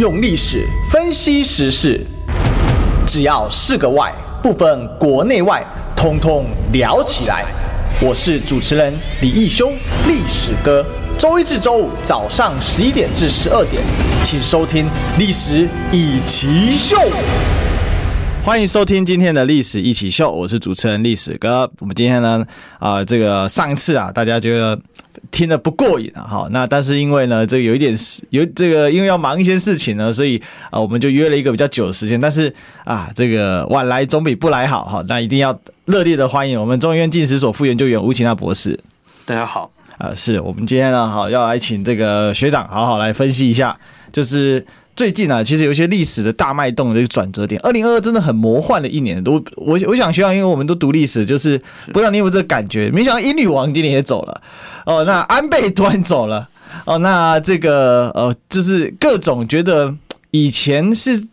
用历史分析时事，只要是个“外”，不分国内外，通通聊起来。我是主持人李义兄，历史哥。周一至周五早上十一点至十二点，请收听《历史一起秀》。欢迎收听今天的《历史一起秀》，我是主持人历史哥。我们今天呢，啊、呃，这个上次啊，大家觉得。听得不过瘾啊，哈，那但是因为呢，这个有一点事，有这个因为要忙一些事情呢，所以啊，我们就约了一个比较久的时间。但是啊，这个晚来总比不来好，哈，那一定要热烈的欢迎我们中医院近史所副研究员吴奇娜博士。大家好，啊，是我们今天呢，好要来请这个学长好好来分析一下，就是。最近啊，其实有一些历史的大脉动的一个转折点。二零二二真的很魔幻的一年，我我我想学长，因为我们都读历史，就是不知道你有没有这个感觉？没想到英女王今年也走了哦，那安倍突然走了哦，那这个呃，就是各种觉得以前是。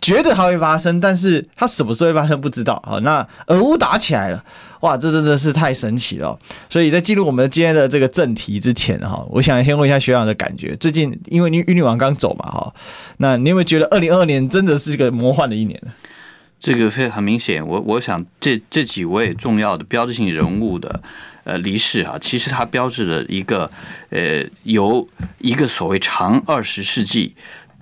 觉得它会发生，但是它什么时候会发生不知道。好，那俄乌打起来了，哇，这真的是太神奇了。所以在进入我们今天的这个正题之前，哈，我想先问一下学长的感觉。最近因为英女王刚走嘛，哈，那你有没有觉得二零二二年真的是一个魔幻的一年？这个非常明显，我我想这这几位重要的标志性人物的呃离世啊，其实它标志了一个呃由一个所谓长二十世纪。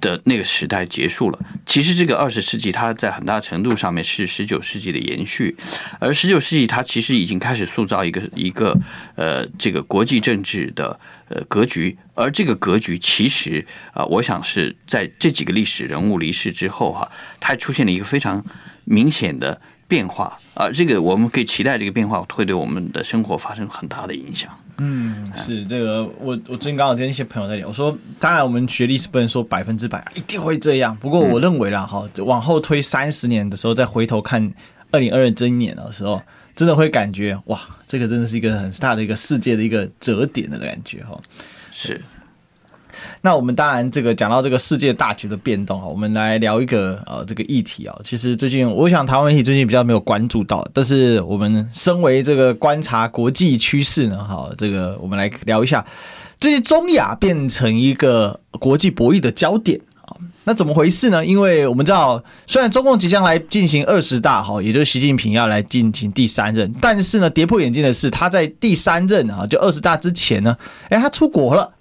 的那个时代结束了。其实这个二十世纪，它在很大程度上面是十九世纪的延续，而十九世纪它其实已经开始塑造一个一个呃这个国际政治的呃格局，而这个格局其实啊，我想是在这几个历史人物离世之后哈，它出现了一个非常明显的变化啊，这个我们可以期待这个变化会对我们的生活发生很大的影响。嗯，是这个，我我最近刚好跟一些朋友在聊，我说，当然我们学历是不能说百分之百一定会这样，不过我认为啦，哈，往后推三十年的时候，再回头看二零二二这一年的时候，真的会感觉哇，这个真的是一个很大的一个世界的一个折点的感觉，哈，是。那我们当然这个讲到这个世界大局的变动啊，我们来聊一个呃这个议题啊。其实最近我想台湾媒体最近比较没有关注到，但是我们身为这个观察国际趋势呢，哈，这个我们来聊一下，最近中亚变成一个国际博弈的焦点啊。那怎么回事呢？因为我们知道，虽然中共即将来进行二十大哈，也就是习近平要来进行第三任，但是呢，跌破眼镜的是他在第三任啊，就二十大之前呢，诶，他出国了。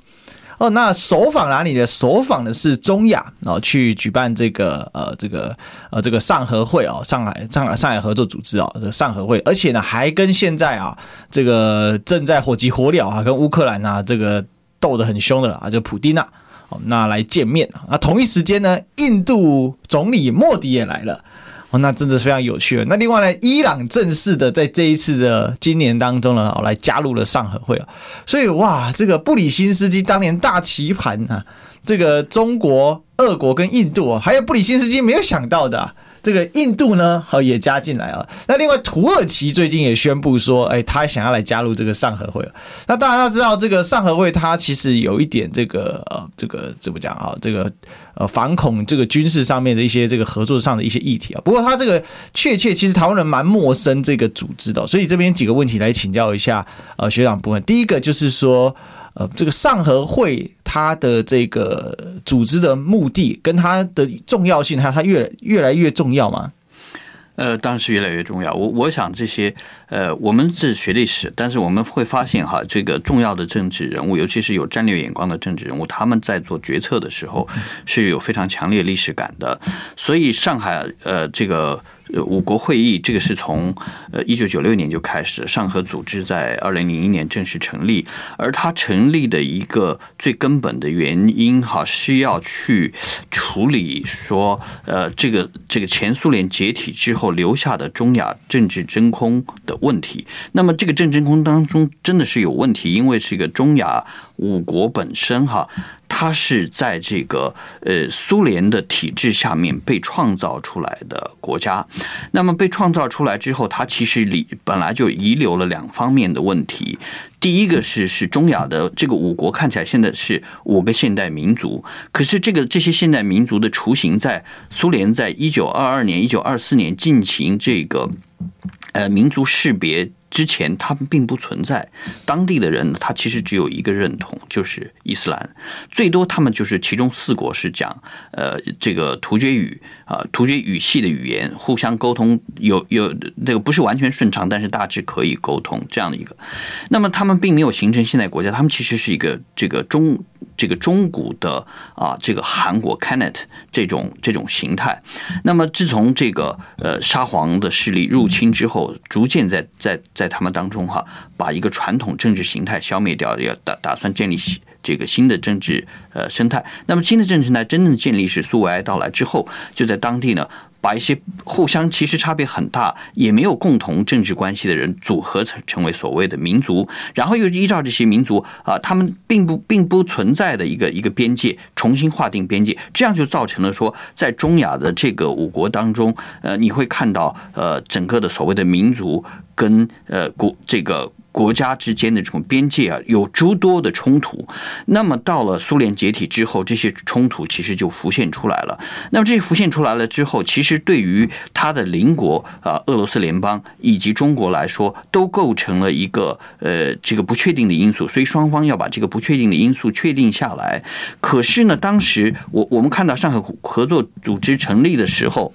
哦，那首访哪里的？首访的是中亚哦，去举办这个呃，这个呃，这个上合会哦，上海上海上海合作组织哦，这个上合会，而且呢，还跟现在啊，这个正在火急火燎啊，跟乌克兰啊这个斗得很凶的啊，就普丁啊，哦，那来见面啊，那同一时间呢，印度总理莫迪也来了。哦，那真的非常有趣。那另外呢，伊朗正式的在这一次的今年当中呢，哦来加入了上合会啊。所以哇，这个布里辛斯基当年大棋盘啊，这个中国、俄国跟印度啊，还有布里辛斯基没有想到的。这个印度呢，好也加进来了。那另外土耳其最近也宣布说，哎，他想要来加入这个上合会。那大家要知道，这个上合会它其实有一点这个呃，这个怎么讲啊？这个呃，反恐这个军事上面的一些这个合作上的一些议题啊。不过他这个确切其实台湾人蛮陌生这个组织的，所以这边几个问题来请教一下呃学长部分。第一个就是说。呃，这个上合会它的这个组织的目的跟它的重要性，还有它越越来越重要吗？呃，当然是越来越重要。我我想这些呃，我们是学历史，但是我们会发现哈，这个重要的政治人物，尤其是有战略眼光的政治人物，他们在做决策的时候是有非常强烈历史感的。所以上海呃，这个。五国会议这个是从呃一九九六年就开始，上合组织在二零零一年正式成立，而它成立的一个最根本的原因哈，是要去处理说呃这个这个前苏联解体之后留下的中亚政治真空的问题。那么这个政治真空当中真的是有问题，因为是一个中亚五国本身哈。它是在这个呃苏联的体制下面被创造出来的国家，那么被创造出来之后，它其实里本来就遗留了两方面的问题。第一个是是中亚的这个五国看起来现在是五个现代民族，可是这个这些现代民族的雏形，在苏联在一九二二年、一九二四年进行这个呃民族识别。之前，他们并不存在。当地的人，他其实只有一个认同，就是伊斯兰。最多他们就是其中四国是讲呃这个突厥语啊，突厥语系的语言，互相沟通有有这个不是完全顺畅，但是大致可以沟通这样的一个。那么他们并没有形成现代国家，他们其实是一个这个中这个中古的啊这个韩国 Kanat 这种这种形态。那么自从这个呃沙皇的势力入侵之后，逐渐在在在在他们当中哈，把一个传统政治形态消灭掉，要打打算建立这个新的政治呃生态。那么新的政治生态真正建立是苏维埃到来之后，就在当地呢。把一些互相其实差别很大，也没有共同政治关系的人组合成成为所谓的民族，然后又依照这些民族啊，他们并不并不存在的一个一个边界，重新划定边界，这样就造成了说，在中亚的这个五国当中，呃，你会看到呃，整个的所谓的民族跟呃国这个。国家之间的这种边界啊，有诸多的冲突。那么到了苏联解体之后，这些冲突其实就浮现出来了。那么这些浮现出来了之后，其实对于他的邻国啊，俄罗斯联邦以及中国来说，都构成了一个呃这个不确定的因素。所以双方要把这个不确定的因素确定下来。可是呢，当时我我们看到上海合作组织成立的时候。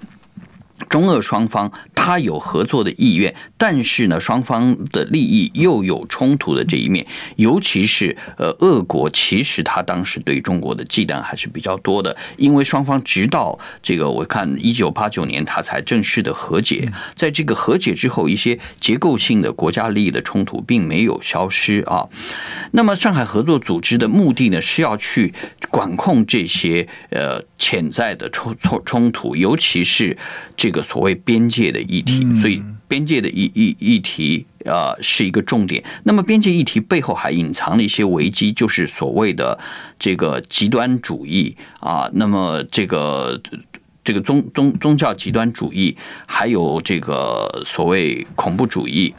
中俄双方他有合作的意愿，但是呢，双方的利益又有冲突的这一面，尤其是呃，俄国其实他当时对中国的忌惮还是比较多的，因为双方直到这个我看一九八九年他才正式的和解，在这个和解之后，一些结构性的国家利益的冲突并没有消失啊。那么上海合作组织的目的呢，是要去管控这些呃潜在的冲冲冲突，尤其是这个。所谓边界的议题，所以边界的议议议题啊是一个重点。那么边界议题背后还隐藏了一些危机，就是所谓的这个极端主义啊。那么这个。这个宗宗宗教极端主义，还有这个所谓恐怖主义，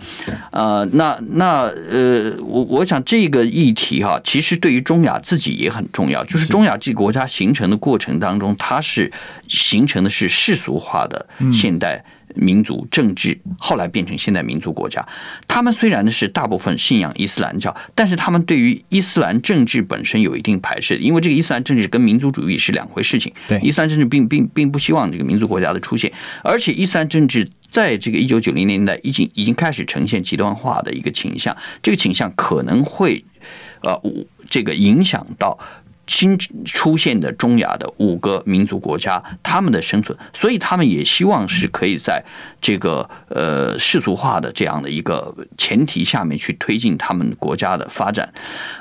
呃，那那呃，我我想这个议题哈，其实对于中亚自己也很重要。就是中亚这个国家形成的过程当中，它是形成的是世俗化的现代。民族政治后来变成现代民族国家，他们虽然呢是大部分信仰伊斯兰教，但是他们对于伊斯兰政治本身有一定排斥，因为这个伊斯兰政治跟民族主义是两回事情。对，伊斯兰政治并并并不希望这个民族国家的出现，而且伊斯兰政治在这个一九九零年代已经已经开始呈现极端化的一个倾向，这个倾向可能会呃这个影响到。新出现的中亚的五个民族国家，他们的生存，所以他们也希望是可以在这个呃世俗化的这样的一个前提下面去推进他们国家的发展。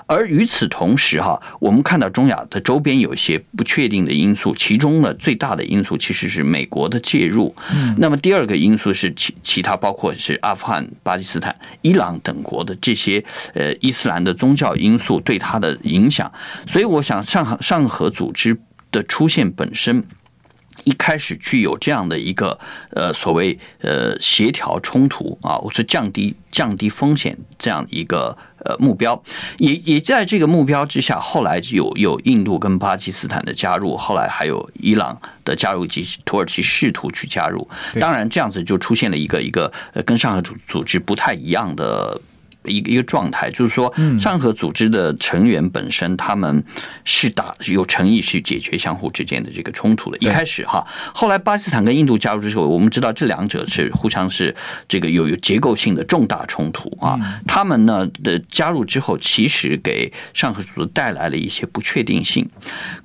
而与此同时，哈，我们看到中亚的周边有一些不确定的因素，其中呢最大的因素其实是美国的介入。嗯那么第二个因素是其其他包括是阿富汗、巴基斯坦、伊朗等国的这些呃伊斯兰的宗教因素对它的影响。所以我想。上海上合组织的出现本身，一开始具有这样的一个呃所谓呃协调冲突啊，或是降低降低风险这样一个呃目标，也也在这个目标之下，后来有有印度跟巴基斯坦的加入，后来还有伊朗的加入及土耳其试图去加入，当然这样子就出现了一个一个呃跟上合组组织不太一样的。一个一个状态，就是说，上合组织的成员本身，他们是打有诚意去解决相互之间的这个冲突的。一开始哈，后来巴基斯坦跟印度加入之后，我们知道这两者是互相是这个有有结构性的重大冲突啊。他们呢的加入之后，其实给上合组织带来了一些不确定性。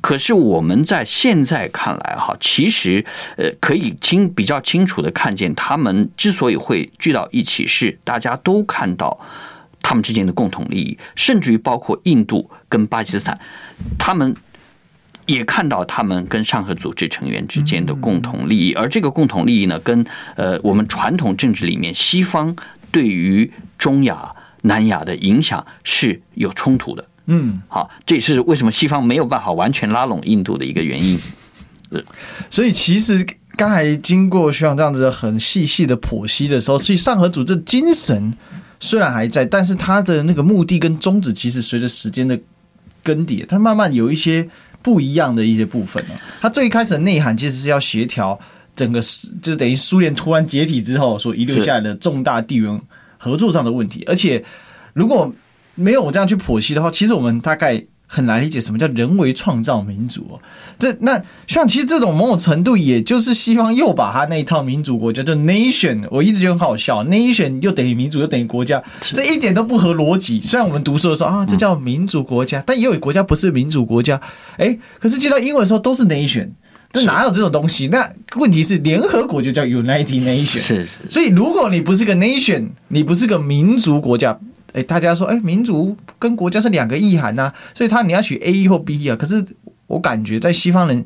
可是我们在现在看来哈，其实呃可以清比较清楚的看见，他们之所以会聚到一起，是大家都看到。他们之间的共同利益，甚至于包括印度跟巴基斯坦，他们也看到他们跟上合组织成员之间的共同利益，而这个共同利益呢，跟呃我们传统政治里面西方对于中亚、南亚的影响是有冲突的。嗯，好，这也是为什么西方没有办法完全拉拢印度的一个原因。所以其实刚才经过徐长这样子很细细的剖析的时候，其实上合组织精神。虽然还在，但是它的那个目的跟宗旨，其实随着时间的更迭，它慢慢有一些不一样的一些部分了。它最开始的内涵其实是要协调整个，就等于苏联突然解体之后所遗留下来的重大地缘合作上的问题。而且如果没有我这样去剖析的话，其实我们大概。很难理解什么叫人为创造民主哦，这那像其实这种某种程度，也就是西方又把他那一套民主国家，叫 nation，我一直觉得很好笑，nation 又等于民主又等于国家，这一点都不合逻辑。虽然我们读书的时候啊，这叫民主国家，但也有国家不是民主国家，哎，可是接到英文的时候都是 nation，那哪有这种东西？那问题是联合国就叫 United Nation，是，所以如果你不是个 nation，你不是个民族国家。哎，大家说，哎，民族跟国家是两个意涵呐，所以他你要取 A E 或 B E 啊。可是我感觉在西方人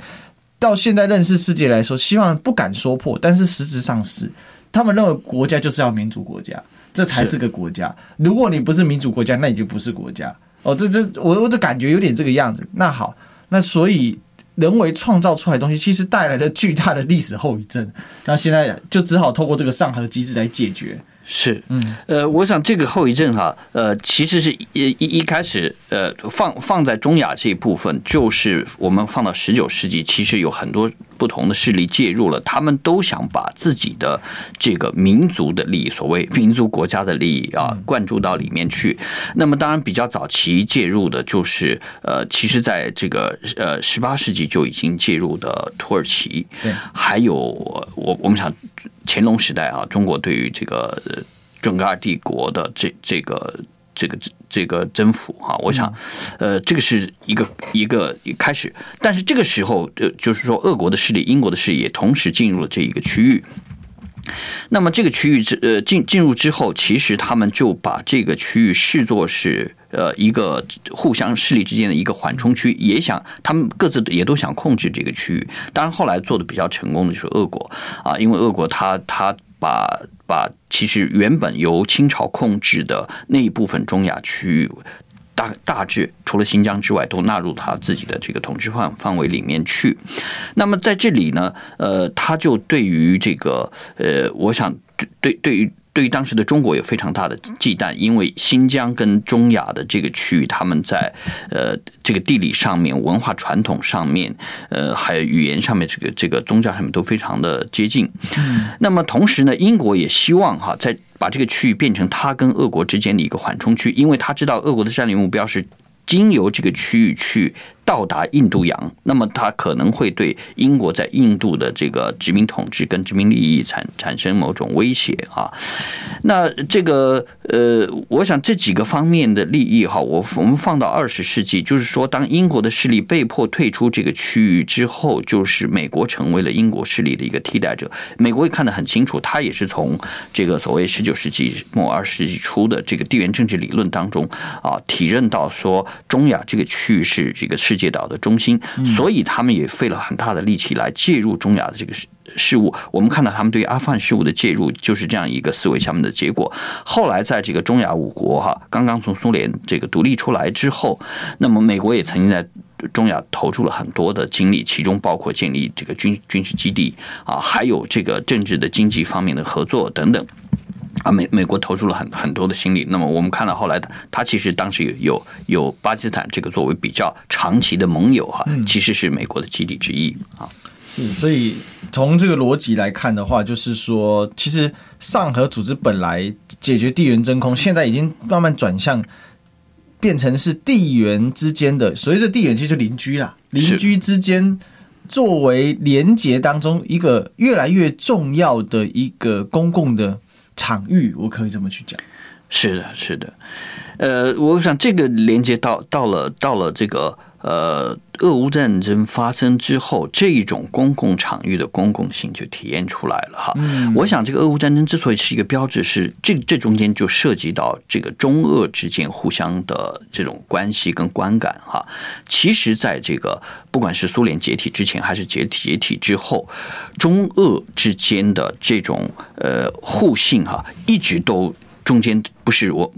到现在认识世界来说，西方人不敢说破，但是实质上是，他们认为国家就是要民主国家，这才是个国家。如果你不是民主国家，那你就不是国家。哦，这这我我的感觉有点这个样子。那好，那所以人为创造出来的东西，其实带来了巨大的历史后遗症。那现在就只好透过这个上合机制来解决。是，嗯，呃，我想这个后遗症哈，呃，其实是一一一开始，呃，放放在中亚这一部分，就是我们放到十九世纪，其实有很多不同的势力介入了，他们都想把自己的这个民族的利益，所谓民族国家的利益啊，灌注到里面去。那么，当然比较早期介入的，就是呃，其实在这个呃十八世纪就已经介入的土耳其，还有我我们想。乾隆时代啊，中国对于这个准噶尔帝国的这这个这个这个征服啊，我想，呃，这个是一个一个一开始，但是这个时候，呃，就是说，俄国的势力、英国的势力也同时进入了这一个区域。那么这个区域之呃进进入之后，其实他们就把这个区域视作是呃一个互相势力之间的一个缓冲区，也想他们各自也都想控制这个区域。当然后来做的比较成功的就是俄国啊，因为俄国他他把把其实原本由清朝控制的那一部分中亚区域。大大致除了新疆之外，都纳入他自己的这个统治范范围里面去。那么在这里呢，呃，他就对于这个，呃，我想对对对于。对于当时的中国有非常大的忌惮，因为新疆跟中亚的这个区域，他们在呃这个地理上面、文化传统上面，呃还有语言上面，这个这个宗教上面都非常的接近。那么同时呢，英国也希望哈，在把这个区域变成他跟俄国之间的一个缓冲区，因为他知道俄国的战略目标是经由这个区域去。到达印度洋，那么它可能会对英国在印度的这个殖民统治跟殖民利益产产生某种威胁啊。那这个呃，我想这几个方面的利益哈，我我们放到二十世纪，就是说，当英国的势力被迫退出这个区域之后，就是美国成为了英国势力的一个替代者。美国也看得很清楚，他也是从这个所谓十九世纪末二十世纪初的这个地缘政治理论当中啊，体认到说中亚这个区域是这个世。世界岛的中心，所以他们也费了很大的力气来介入中亚的这个事事务。我们看到他们对于阿富汗事务的介入，就是这样一个思维下面的结果。后来在这个中亚五国哈，刚刚从苏联这个独立出来之后，那么美国也曾经在中亚投注了很多的精力，其中包括建立这个军军事基地啊，还有这个政治的经济方面的合作等等。啊，美美国投入了很很多的心力。那么我们看到后来，他其实当时有有有巴基斯坦这个作为比较长期的盟友哈，其实是美国的基地之一啊。是，所以从这个逻辑来看的话，就是说，其实上合组织本来解决地缘真空，现在已经慢慢转向变成是地缘之间的，所谓的地缘其实就邻居啦，邻居之间作为连结当中一个越来越重要的一个公共的。场域，我可以这么去讲。是的，是的。呃，我想这个连接到到了到了这个呃，俄乌战争发生之后，这一种公共场域的公共性就体现出来了哈。嗯，我想这个俄乌战争之所以是一个标志，是这这中间就涉及到这个中俄之间互相的这种关系跟观感哈。其实，在这个不管是苏联解体之前还是解体解体之后，中俄之间的这种呃互信哈，一直都中间不是我。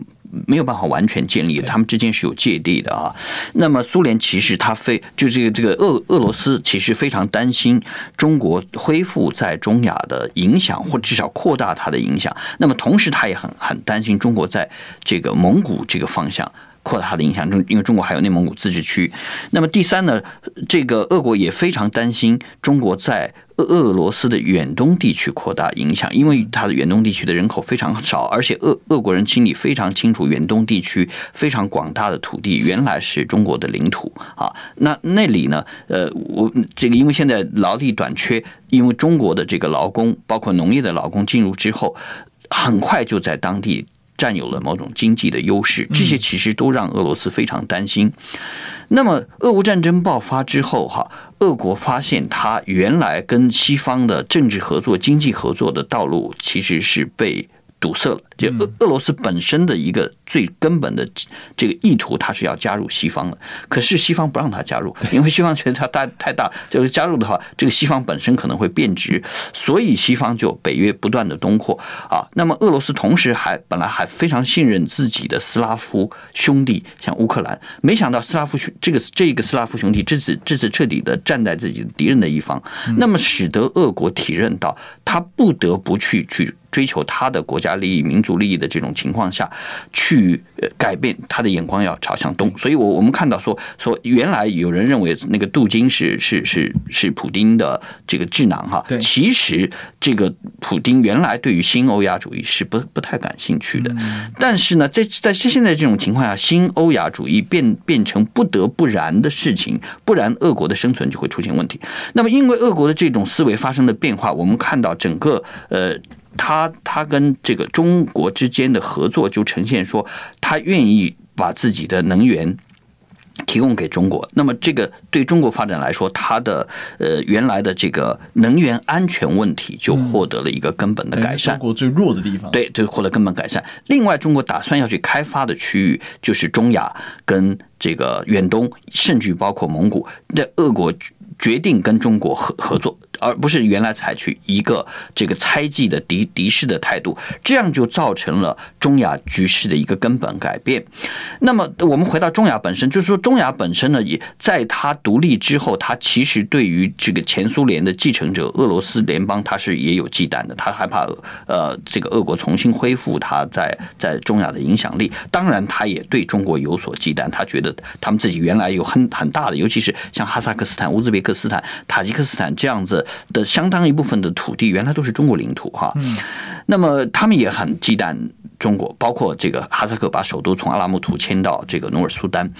没有办法完全建立，他们之间是有芥蒂的啊。那么苏联其实他非就这个这个俄俄罗斯其实非常担心中国恢复在中亚的影响，或至少扩大它的影响。那么同时他也很很担心中国在这个蒙古这个方向。扩大它的影响，中因为中国还有内蒙古自治区。那么第三呢，这个俄国也非常担心中国在俄罗斯的远东地区扩大影响，因为它的远东地区的人口非常少，而且俄俄国人心里非常清楚，远东地区非常广大的土地原来是中国的领土啊。那那里呢，呃，我这个因为现在劳力短缺，因为中国的这个劳工，包括农业的劳工进入之后，很快就在当地。占有了某种经济的优势，这些其实都让俄罗斯非常担心。那么，俄乌战争爆发之后，哈，俄国发现它原来跟西方的政治合作、经济合作的道路其实是被。堵塞了，就俄俄罗斯本身的一个最根本的这个意图，它是要加入西方的。可是西方不让他加入，因为西方觉得它大太大，就是加入的话，这个西方本身可能会变质，所以西方就北约不断的东扩啊。那么俄罗斯同时还本来还非常信任自己的斯拉夫兄弟，像乌克兰，没想到斯拉夫兄这个这个斯拉夫兄弟这次这次彻底的站在自己的敌人的一方，那么使得俄国体认到他不得不去去。追求他的国家利益、民族利益的这种情况下，去改变他的眼光，要朝向东。所以，我我们看到说说，原来有人认为那个杜金是是是是普丁的这个智囊哈，其实这个普丁原来对于新欧亚主义是不不太感兴趣的。但是呢，在在现在这种情况下，新欧亚主义变变成不得不然的事情，不然俄国的生存就会出现问题。那么，因为俄国的这种思维发生了变化，我们看到整个呃。他他跟这个中国之间的合作就呈现说，他愿意把自己的能源提供给中国。那么这个对中国发展来说，它的呃原来的这个能源安全问题就获得了一个根本的改善。中国最弱的地方，对，就获得根本改善。另外，中国打算要去开发的区域就是中亚跟这个远东，甚至包括蒙古。那俄国决定跟中国合合作。而不是原来采取一个这个猜忌的敌敌视的态度，这样就造成了中亚局势的一个根本改变。那么我们回到中亚本身，就是说中亚本身呢，也在它独立之后，它其实对于这个前苏联的继承者俄罗斯联邦，它是也有忌惮的。他害怕呃这个俄国重新恢复它在在中亚的影响力。当然，他也对中国有所忌惮，他觉得他们自己原来有很很大的，尤其是像哈萨克斯坦、乌兹别克斯坦、塔吉克斯坦这样子。的相当一部分的土地原来都是中国领土哈，那么他们也很忌惮中国，包括这个哈萨克把首都从阿拉木图迁到这个努尔苏丹，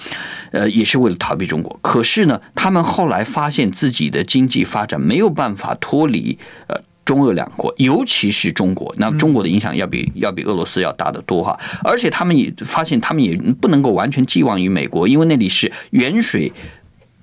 呃，也是为了逃避中国。可是呢，他们后来发现自己的经济发展没有办法脱离呃中俄两国，尤其是中国，那中国的影响要比要比俄罗斯要大得多哈。而且他们也发现，他们也不能够完全寄望于美国，因为那里是远水。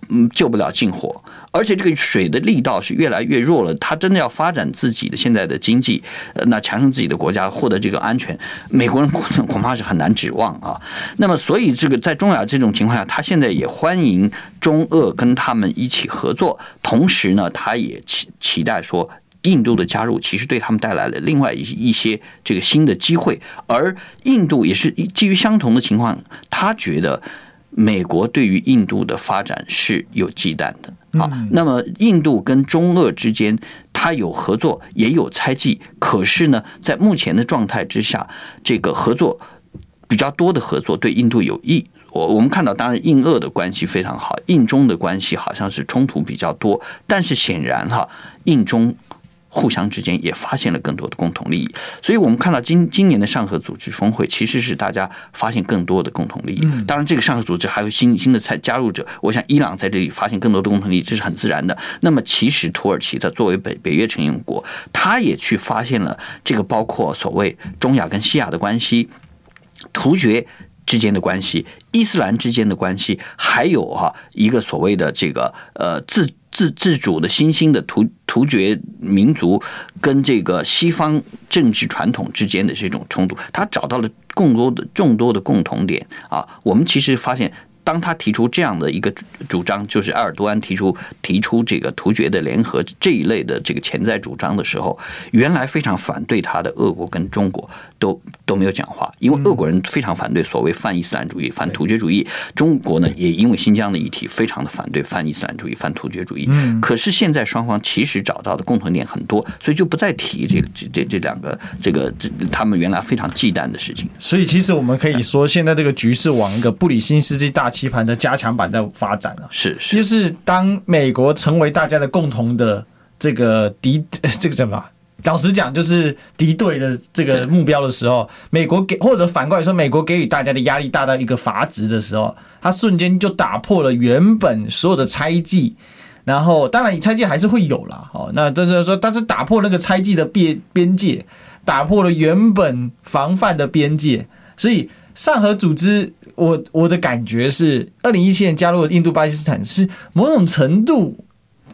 嗯，救不了近火，而且这个水的力道是越来越弱了。他真的要发展自己的现在的经济，呃，那强盛自己的国家，获得这个安全，美国人恐怕是很难指望啊。那么，所以这个在中亚这种情况下，他现在也欢迎中俄跟他们一起合作，同时呢，他也期期待说，印度的加入其实对他们带来了另外一一些这个新的机会，而印度也是基于相同的情况，他觉得。美国对于印度的发展是有忌惮的啊。那么，印度跟中俄之间，它有合作，也有猜忌。可是呢，在目前的状态之下，这个合作比较多的合作对印度有益。我我们看到，当然印俄的关系非常好，印中的关系好像是冲突比较多。但是显然哈，印中。互相之间也发现了更多的共同利益，所以我们看到今今年的上合组织峰会其实是大家发现更多的共同利益。当然，这个上合组织还有新新的参加入者，我想伊朗在这里发现更多的共同利益，这是很自然的。那么，其实土耳其它作为北北约成员国，他也去发现了这个包括所谓中亚跟西亚的关系，突厥之间的关系，伊斯兰之间的关系，还有哈一个所谓的这个呃自。自自主的新兴的突突厥民族跟这个西方政治传统之间的这种冲突，他找到了更多的众多的共同点啊。我们其实发现，当他提出这样的一个主张，就是埃尔多安提出提出这个突厥的联合这一类的这个潜在主张的时候，原来非常反对他的俄国跟中国都都没有讲话，因为俄国人非常反对所谓泛伊斯兰主义、反突厥主义，中国呢也因为新疆的议题非常的反对泛伊斯兰主义、反突厥主义。可是现在双方其实找到的共同点很多，所以就不再提这个这这这两个这个这他们原来非常忌惮的事情。所以其实我们可以说，现在这个局势往一个布里辛斯基大棋盘的加强版在发展了。是是，就是当美国成为大家的共同的这个敌，这个什么？老实讲，就是敌对的这个目标的时候，美国给或者反过来说，美国给予大家的压力大到一个阀值的时候，它瞬间就打破了原本所有的猜忌。然后，当然，你猜忌还是会有啦。哦，那就是说，但是打破那个猜忌的边边界，打破了原本防范的边界，所以。上合组织，我我的感觉是，二零一七年加入印度巴基斯坦是某种程度，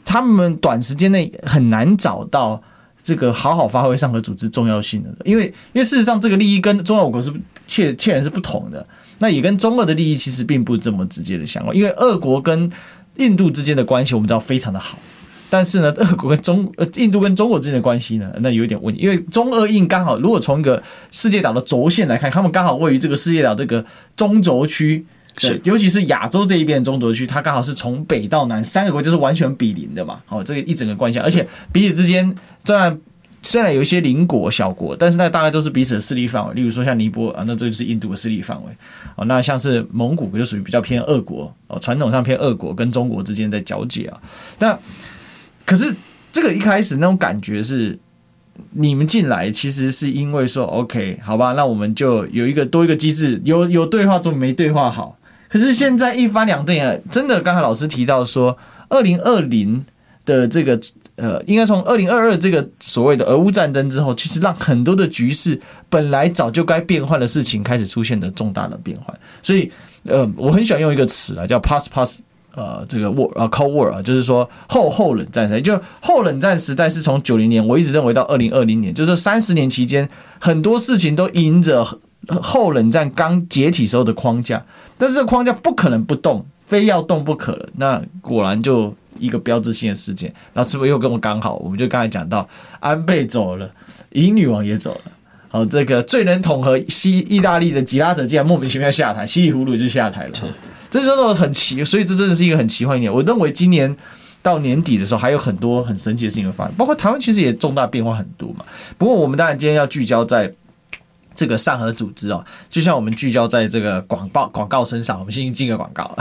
他们短时间内很难找到这个好好发挥上合组织重要性的，因为因为事实上这个利益跟中俄五国是切切然是不同的，那也跟中俄的利益其实并不这么直接的相关，因为俄国跟印度之间的关系我们知道非常的好。但是呢，俄国跟中呃印度跟中国之间的关系呢，那有一点问题，因为中俄印刚好，如果从一个世界岛的轴线来看，他们刚好位于这个世界岛这个中轴区，是。尤其是亚洲这一边的中轴区，它刚好是从北到南三个国家是完全比邻的嘛，好，这个一整个关系，而且彼此之间虽然虽然有一些邻国小国，但是那大概都是彼此的势力范围，例如说像尼泊尔啊，那这就是印度的势力范围，哦，那像是蒙古就属于比较偏俄国哦，传统上偏俄国跟中国之间在交界啊，那。可是这个一开始那种感觉是，你们进来其实是因为说，OK，好吧，那我们就有一个多一个机制，有有对话总没对话好。可是现在一翻两瞪眼，真的，刚才老师提到说，二零二零的这个呃，应该从二零二二这个所谓的俄乌战争之后，其实让很多的局势本来早就该变换的事情开始出现的重大的变换。所以，呃，我很喜欢用一个词啊，叫 “pass pass”。呃，这个 war 啊，cold war 啊，就是说后后冷战时代，就后冷战时代是从九零年，我一直认为到二零二零年，就是三十年期间，很多事情都迎着后冷战刚解体时候的框架，但是这个框架不可能不动，非要动不可了。那果然就一个标志性的事件，然后是不是又跟我刚好？我们就刚才讲到，安倍走了，英女王也走了，好，这个最能统合西意大利的吉拉德竟然莫名其妙下台，稀里糊涂就下台了。这真的很奇，所以这真的是一个很奇幻一年。我认为今年到年底的时候，还有很多很神奇的事情会发生，包括台湾其实也重大变化很多嘛。不过我们当然今天要聚焦在这个上合组织哦，就像我们聚焦在这个广告广告身上，我们先进个广告。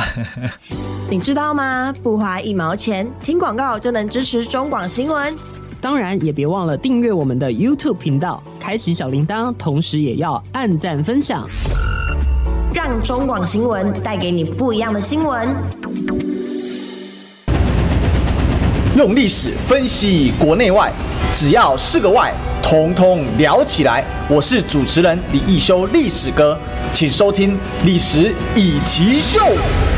你知道吗？不花一毛钱，听广告就能支持中广新闻。当然也别忘了订阅我们的 YouTube 频道，开启小铃铛，同时也要按赞分享。让中广新闻带给你不一样的新闻。用历史分析国内外，只要是个“外”，统统聊起来。我是主持人李易修，历史哥，请收听《历史易起秀》。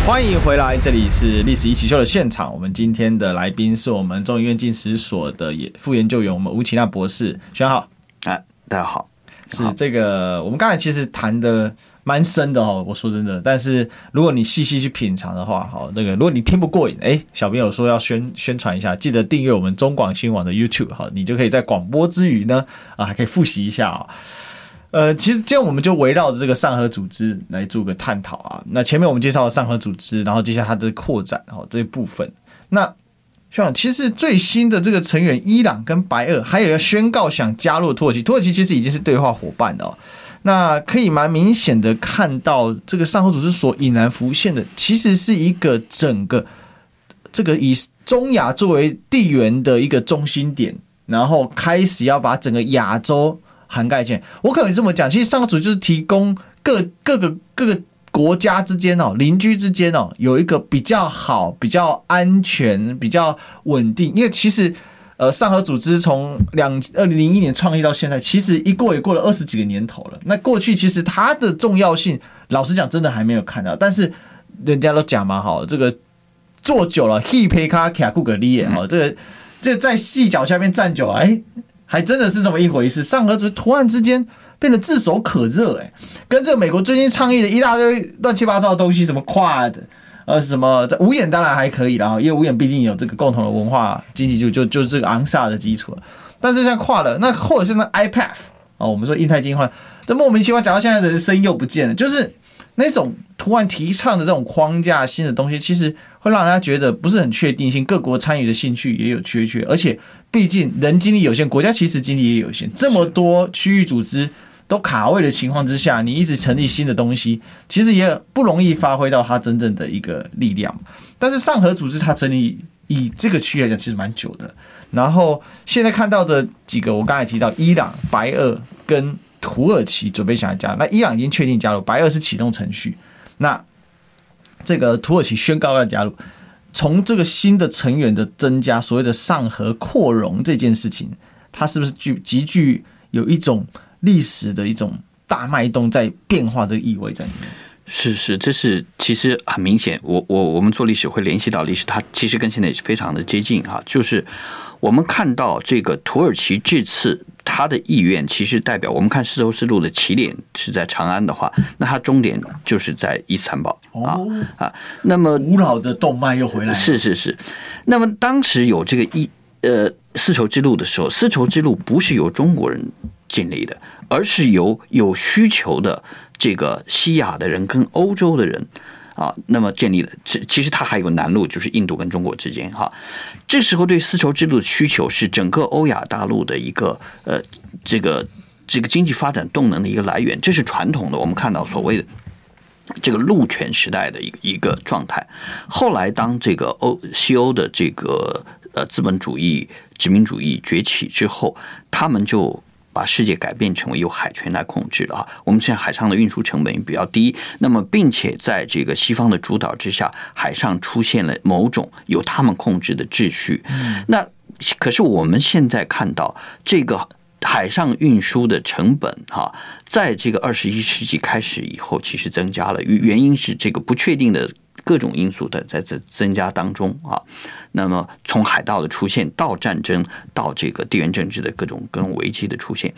欢迎回来，这里是《历史一奇秀》的现场。我们今天的来宾是我们中研院进史所的副研究员，我们吴启纳博士。选好，哎，大家好。是这个，我们刚才其实谈的。蛮深的哦，我说真的，但是如果你细细去品尝的话，好，那个如果你听不过瘾，哎，小编有说要宣宣传一下，记得订阅我们中广新闻网的 YouTube，好，你就可以在广播之余呢，啊，还可以复习一下啊。呃，其实今天我们就围绕着这个上合组织来做个探讨啊。那前面我们介绍了上合组织，然后接下来它的扩展，好，这一部分。那像其实最新的这个成员伊朗跟白俄，还有要宣告想加入土耳其，土耳其其实已经是对话伙伴的哦。那可以蛮明显的看到，这个上合组织所引然浮现的，其实是一个整个这个以中亚作为地缘的一个中心点，然后开始要把整个亚洲涵盖进。我可以这么讲，其实上合组织就是提供各各个各个国家之间哦，邻居之间哦，有一个比较好、比较安全、比较稳定，因为其实。呃，上合组织从两二零零一年创立到现在，其实一过也过了二十几个年头了。那过去其实它的重要性，老实讲，真的还没有看到。但是人家都讲嘛，哈，这个做久了，he pay 卡卡顾格利哈，这个这个在细脚下面站久了，哎，还真的是这么一回事。上合组织突然之间，变得炙手可热，哎，跟这个美国最近倡议的一大堆乱七八糟的东西，什么 QUAD，呃，什么五眼当然还可以啦，因为五眼毕竟有这个共同的文化经济就就就这个昂萨的基础了。但是像跨了那或者是那 IPEF 哦，我们说印太经济，这莫名其妙讲到现在的声音又不见了，就是。那种突然提倡的这种框架新的东西，其实会让人家觉得不是很确定性，各国参与的兴趣也有缺缺，而且毕竟人精力有限，国家其实精力也有限，这么多区域组织都卡位的情况之下，你一直成立新的东西，其实也不容易发挥到它真正的一个力量。但是上合组织它成立以这个区来讲，其实蛮久的。然后现在看到的几个，我刚才提到伊朗、白俄跟。土耳其准备想要加入，那伊朗已经确定加入，白俄是启动程序，那这个土耳其宣告要加入。从这个新的成员的增加，所谓的上合扩容这件事情，它是不是具极具有一种历史的一种大脉动在变化这个意味在里面？是是，这是其实很明显，我我我们做历史会联系到历史，它其实跟现在也是非常的接近啊，就是我们看到这个土耳其这次。他的意愿其实代表，我们看丝绸之路的起点是在长安的话，那它终点就是在伊斯坦堡啊啊。那么古老的动脉又回来了。是是是。那么当时有这个一呃丝绸之路的时候，丝绸之路不是由中国人建立的，而是由有需求的这个西亚的人跟欧洲的人。啊，那么建立的，其其实它还有个南路，就是印度跟中国之间哈。这时候对丝绸之路的需求是整个欧亚大陆的一个呃，这个这个经济发展动能的一个来源，这是传统的。我们看到所谓的这个陆权时代的一个一个状态。后来当这个欧西欧的这个呃资本主义殖民主义崛起之后，他们就。把世界改变成为由海权来控制的啊！我们现在海上的运输成本也比较低，那么并且在这个西方的主导之下，海上出现了某种由他们控制的秩序。那可是我们现在看到这个海上运输的成本哈，在这个二十一世纪开始以后，其实增加了，原因是这个不确定的。各种因素的在增增加当中啊，那么从海盗的出现到战争，到这个地缘政治的各种各种危机的出现，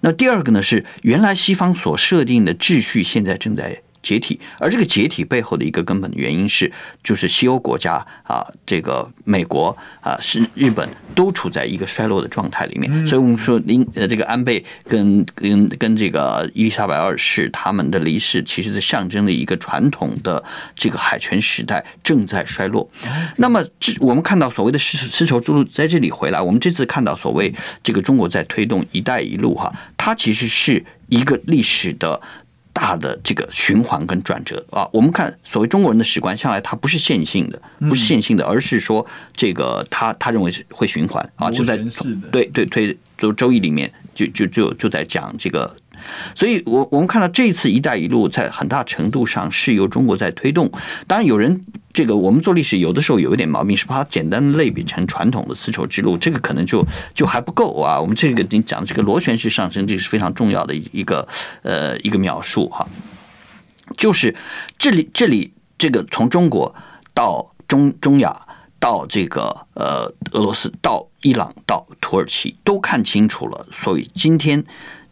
那第二个呢是原来西方所设定的秩序现在正在。解体，而这个解体背后的一个根本的原因是，就是西欧国家啊，这个美国啊，是日本都处在一个衰落的状态里面。所以我们说，您呃，这个安倍跟跟跟这个伊丽莎白二世他们的离世，其实是象征了一个传统的这个海权时代正在衰落。那么，这我们看到所谓的丝丝绸之路在这里回来，我们这次看到所谓这个中国在推动“一带一路”哈，它其实是一个历史的。大的这个循环跟转折。啊，我们看所谓中国人的史观，向来它不是线性的，不是线性的，而是说这个他他认为是会循环。啊，就在对对对，周周易里面就就就就在讲这个。所以，我我们看到这次“一带一路”在很大程度上是由中国在推动。当然，有人这个我们做历史有的时候有一点毛病，是把它简单类比成传统的丝绸之路，这个可能就就还不够啊。我们这个你讲这个螺旋式上升，这是非常重要的一个呃一个描述哈。就是这里这里这个从中国到中中亚到这个呃俄罗斯到伊朗到土耳其都看清楚了，所以今天。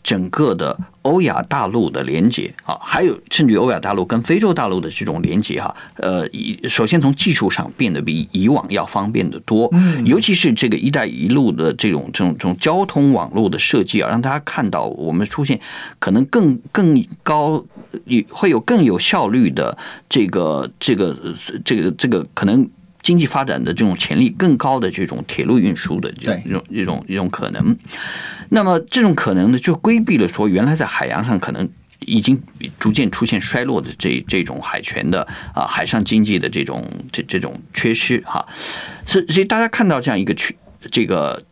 整个的欧亚大陆的连接啊，还有甚至于欧亚大陆跟非洲大陆的这种连接哈，呃，首先从技术上变得比以往要方便的多，尤其是这个“一带一路”的这种这种这种交通网络的设计啊，让大家看到我们出现可能更更高，会有更有效率的这个这个这个这个可能。经济发展的这种潜力更高的这种铁路运输的这种一种一种可能，那么这种可能呢，就规避了说原来在海洋上可能已经逐渐出现衰落的这这种海权的啊海上经济的这种这这种缺失哈，所以所以大家看到这样一个趋这个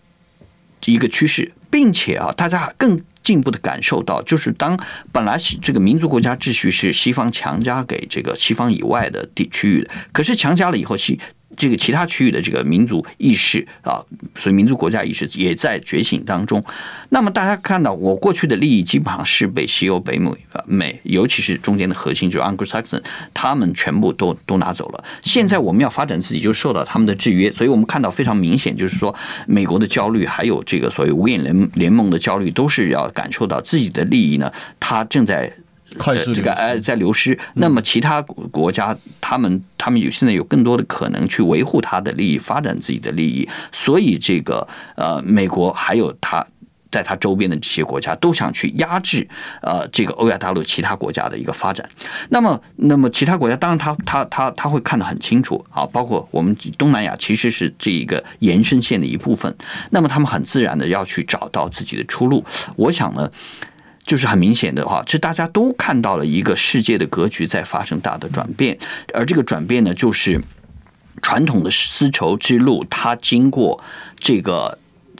一个趋势，并且啊大家更。进一步的感受到，就是当本来是这个民族国家秩序是西方强加给这个西方以外的地区域的，可是强加了以后，西这个其他区域的这个民族意识啊，所以民族国家意识也在觉醒当中。那么大家看到，我过去的利益基本上是被西欧、北美美，尤其是中间的核心就是 Anglo-Saxon，他们全部都都拿走了。现在我们要发展自己，就受到他们的制约。所以我们看到非常明显，就是说美国的焦虑，还有这个所谓五眼联联盟的焦虑，都是要感受到自己的利益呢，它正在。快速这个呃在流失，那么其他国家他们他们有现在有更多的可能去维护他的利益，发展自己的利益，所以这个呃美国还有他在他周边的这些国家都想去压制呃这个欧亚大陆其他国家的一个发展。那么那么其他国家当然他他他他会看得很清楚啊，包括我们东南亚其实是这一个延伸线的一部分，那么他们很自然的要去找到自己的出路。我想呢。就是很明显的话，是大家都看到了一个世界的格局在发生大的转变，而这个转变呢，就是传统的丝绸之路，它经过这个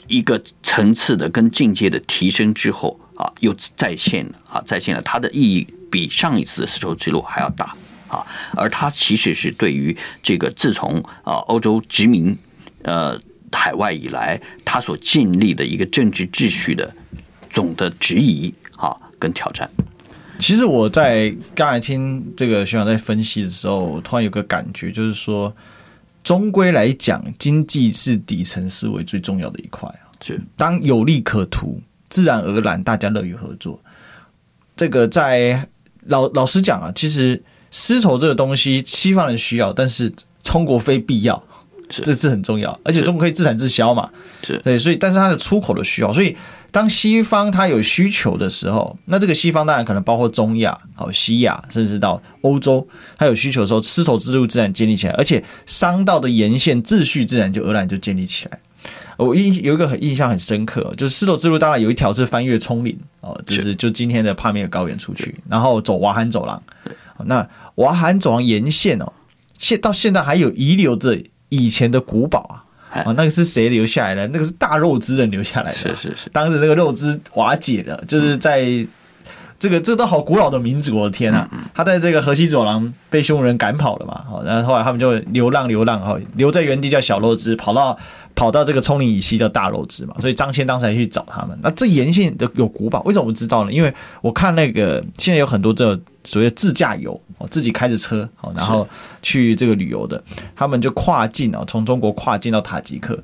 一个层次的跟境界的提升之后啊，又再现了啊，再现了它的意义比上一次的丝绸之路还要大啊，而它其实是对于这个自从啊欧洲殖民呃海外以来，它所建立的一个政治秩序的总的质疑。啊，跟挑战。其实我在刚才听这个学长在分析的时候，我突然有个感觉，就是说，终归来讲，经济是底层思维最重要的一块啊。是，当有利可图，自然而然大家乐于合作。这个在老老实讲啊，其实丝绸这个东西，西方人需要，但是中国非必要，这是很重要。而且中国可以自产自销嘛，是对，所以但是它的出口的需要，所以。当西方它有需求的时候，那这个西方当然可能包括中亚、好西亚，甚至到欧洲，它有需求的时候，丝绸之路自然建立起来，而且商道的沿线秩序自然就而然就建立起来。我印有一个很印象很深刻，就是丝绸之路当然有一条是翻越葱岭哦，就是就今天的帕米尔高原出去，然后走瓦罕走廊。那瓦罕走廊沿线哦，现到现在还有遗留着以前的古堡啊。哦，那个是谁留下来的？那个是大肉汁人留下来的。是是是，当时那个肉汁瓦解了，就是在这个这都好古老的民族，我的天啊！他在这个河西走廊被匈奴人赶跑了嘛？好，然后后来他们就流浪流浪，哈，留在原地叫小肉汁，跑到跑到这个葱岭以西叫大肉汁嘛。所以张骞当时还去找他们。那这沿线的有古堡，为什么我知道呢？因为我看那个现在有很多这所谓自驾游。哦自己开着车，然后去这个旅游的，他们就跨境啊，从中国跨境到塔吉克，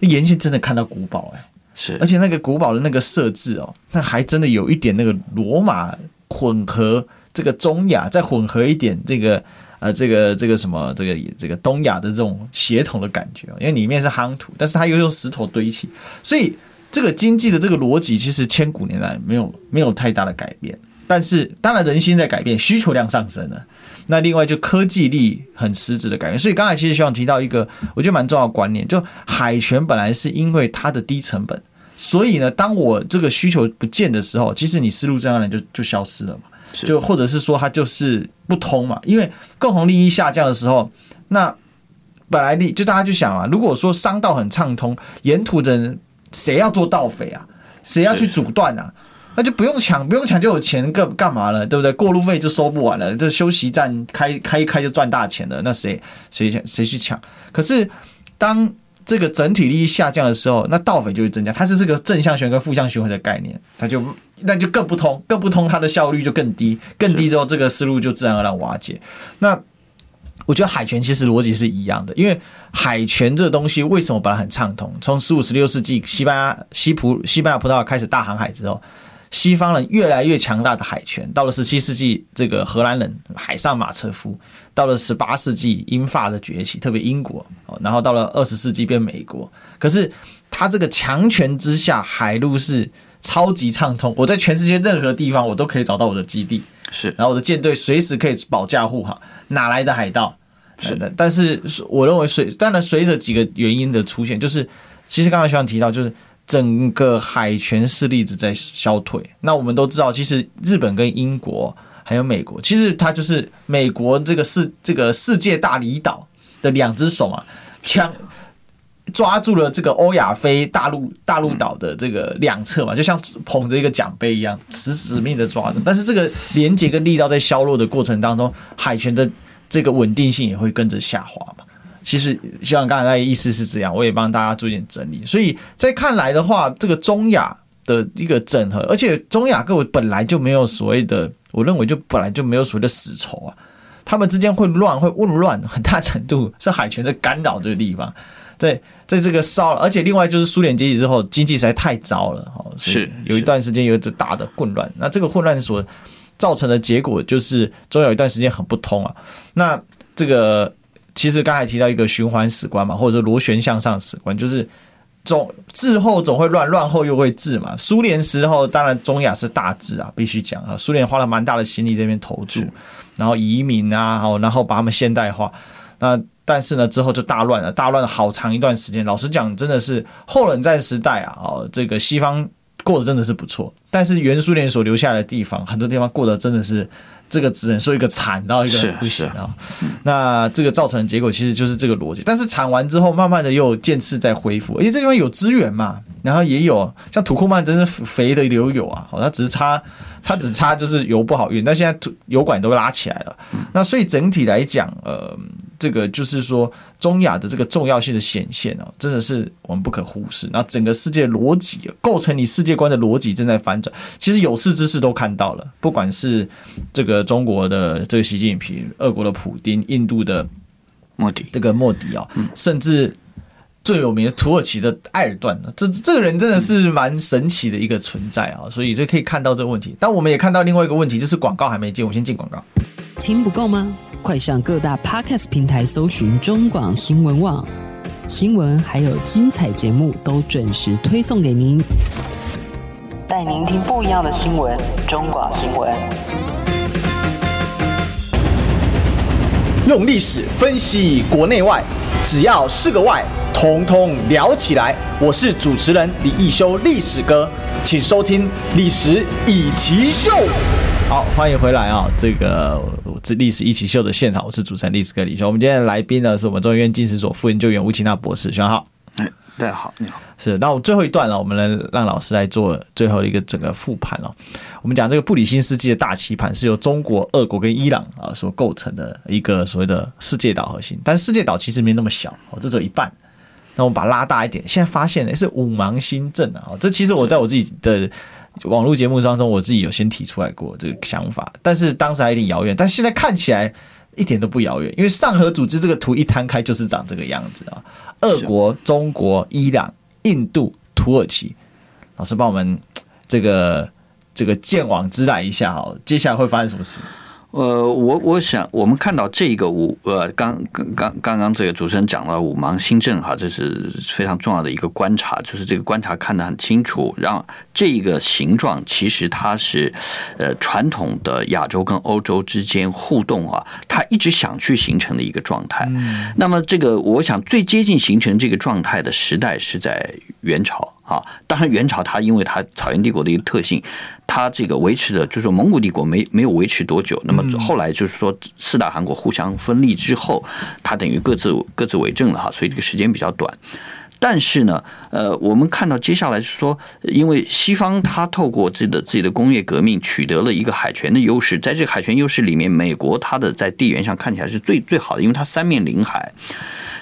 沿线真的看到古堡哎，是，而且那个古堡的那个设置哦，那还真的有一点那个罗马混合这个中亚，再混合一点这个呃这个这个什么这个这个东亚的这种协同的感觉，因为里面是夯土，但是它又用石头堆起，所以这个经济的这个逻辑其实千古年来没有没有太大的改变。但是，当然人心在改变，需求量上升了。那另外就科技力很实质的改变。所以刚才其实希望提到一个，我觉得蛮重要的观念，就海权本来是因为它的低成本，所以呢，当我这个需求不见的时候，其实你丝路这样的就就消失了嘛。就或者是说它就是不通嘛，因为共同利益下降的时候，那本来利就大家就想啊，如果说商道很畅通，沿途的人谁要做盗匪啊？谁要去阻断啊？那就不用抢，不用抢就有钱干干嘛了，对不对？过路费就收不完了，这休息站开开一开就赚大钱了。那谁谁谁去抢？可是当这个整体利益下降的时候，那盗匪就会增加。它是这个正向循环负向循环的概念，它就那就更不通，更不通，它的效率就更低，更低之后，这个思路就自然而然瓦解。那我觉得海权其实逻辑是一样的，因为海权这东西为什么本来很畅通？从十五、十六世纪西班牙、西葡、西班牙、葡萄牙开始大航海之后。西方人越来越强大的海权，到了十七世纪，这个荷兰人海上马车夫；到了十八世纪，英法的崛起，特别英国；然后到了二十世纪变美国。可是他这个强权之下，海路是超级畅通。我在全世界任何地方，我都可以找到我的基地，是。然后我的舰队随时可以保驾护航。哪来的海盗？是的。但是我认为随当然随着几个原因的出现，就是其实刚才学长提到，就是。整个海权势力一直在消退。那我们都知道，其实日本跟英国还有美国，其实它就是美国这个世这个世界大离岛的两只手啊，枪抓住了这个欧亚非大陆大陆岛的这个两侧嘛，就像捧着一个奖杯一样，死死命的抓着。但是这个连接跟力道在削弱的过程当中，海权的这个稳定性也会跟着下滑嘛。其实像刚才那个意思是这样，我也帮大家做一点整理。所以在看来的话，这个中亚的一个整合，而且中亚各国本来就没有所谓的，我认为就本来就没有所谓的死仇啊，他们之间会乱会混乱，很大程度是海权在干扰这个地方。在在这个烧，而且另外就是苏联解体之后，经济实在太糟了，哈，是有一段时间有着大的混乱。那这个混乱所造成的结果，就是中有一段时间很不通啊。那这个其实刚才提到一个循环史观嘛，或者说螺旋向上史观，就是总治后总会乱，乱后又会治嘛。苏联时候当然中亚是大治啊，必须讲啊，苏联花了蛮大的心力在这边投注，然后移民啊，好，然后把他们现代化，那。但是呢，之后就大乱了，大乱了好长一段时间。老实讲，真的是后冷战时代啊，哦，这个西方过得真的是不错，但是原苏联所留下来的地方，很多地方过得真的是。这个只能说一个惨到一个不行啊，那这个造成的结果其实就是这个逻辑。但是惨完之后，慢慢的又渐次在恢复，而且这地方有资源嘛，然后也有像土库曼真是肥的流油啊，好，它只是差，它只差就是油不好运，但现在土油管都拉起来了，那所以整体来讲，呃。这个就是说，中亚的这个重要性的显现哦，真的是我们不可忽视。那整个世界逻辑构成你世界观的逻辑正在反转，其实有识之士都看到了，不管是这个中国的这个习近平、俄国的普丁、印度的莫迪，这个莫迪啊，甚至最有名的土耳其的埃尔段，这这个人真的是蛮神奇的一个存在啊，所以就可以看到这个问题。但我们也看到另外一个问题，就是广告还没进，我先进广告。听不够吗？快上各大 Podcast 平台搜寻中广新闻网，新闻还有精彩节目都准时推送给您，带您听不一样的新闻。中广新闻，用历史分析国内外，只要是个“外”，统统聊起来。我是主持人李易修，历史哥，请收听《历史以奇秀》。好，欢迎回来啊！这个这历史一起秀的现场，我是主持人历史哥李修。我们今天的来宾呢，是我们中医院近视所副研究员吴奇娜博士，学长好。大家好，你好。是，那我最后一段了，我们来让老师来做最后的一个整个复盘了。我们讲这个布里辛斯基的大棋盘是由中国、俄国跟伊朗啊所构成的一个所谓的世界岛核心，但世界岛其实没那么小哦，这只有一半。那我们把它拉大一点，现在发现呢是五芒星阵啊，这其实我在我自己的。网络节目当中，我自己有先提出来过这个想法，但是当时还有点遥远，但现在看起来一点都不遥远，因为上合组织这个图一摊开就是长这个样子啊。俄国、中国、伊朗、印度、土耳其，老师帮我们这个这个见网之来一下哈，接下来会发生什么事？呃，我我想，我们看到这个五呃，刚刚刚刚刚这个主持人讲了五芒星阵哈，这是非常重要的一个观察，就是这个观察看得很清楚，让这个形状其实它是呃传统的亚洲跟欧洲之间互动啊，它一直想去形成的一个状态。那么这个我想最接近形成这个状态的时代是在元朝。啊，当然元朝它因为它草原帝国的一个特性，它这个维持的就是说蒙古帝国没没有维持多久，那么后来就是说四大汗国互相分立之后，它等于各自各自为政了哈，所以这个时间比较短。但是呢，呃，我们看到接下来是说，因为西方它透过自己的自己的工业革命取得了一个海权的优势，在这个海权优势里面，美国它的在地缘上看起来是最最好的，因为它三面临海。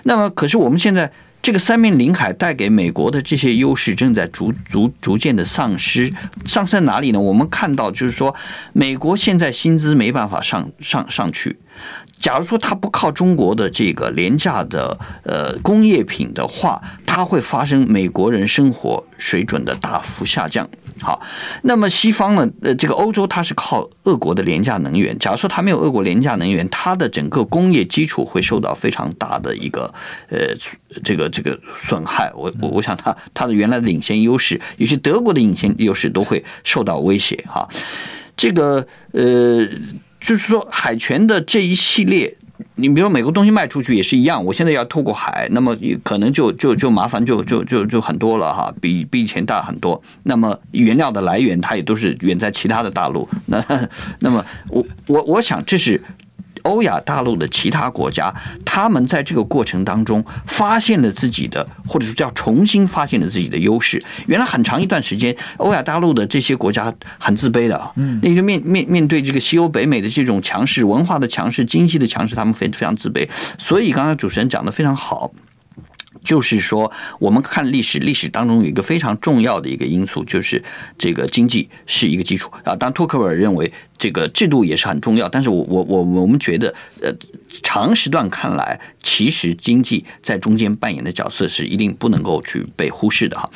那么可是我们现在。这个三面临海带给美国的这些优势正在逐逐逐渐的丧失，丧失在哪里呢？我们看到就是说，美国现在薪资没办法上上上去。假如说它不靠中国的这个廉价的呃工业品的话，它会发生美国人生活水准的大幅下降。好，那么西方呢？呃，这个欧洲它是靠俄国的廉价能源。假如说它没有俄国廉价能源，它的整个工业基础会受到非常大的一个呃这个这个损害。我我我想它它的原来的领先优势，有些德国的领先优势都会受到威胁。哈，这个呃，就是说海权的这一系列。你比如说美国东西卖出去也是一样，我现在要透过海，那么可能就就就麻烦就就就就很多了哈，比比以前大很多。那么原料的来源它也都是远在其他的大陆。那那么我我我想这是欧亚大陆的其他国家，他们在这个过程当中发现了自己的，或者说叫重新发现了自己的优势。原来很长一段时间，欧亚大陆的这些国家很自卑的啊，嗯，那个面面面对这个西欧北美的这种强势文化的强势、经济的强势，他们非非常自卑。所以刚才主持人讲的非常好。就是说，我们看历史，历史当中有一个非常重要的一个因素，就是这个经济是一个基础啊。当，托克维尔认为这个制度也是很重要，但是我我我我们觉得，呃，长时段看来，其实经济在中间扮演的角色是一定不能够去被忽视的哈。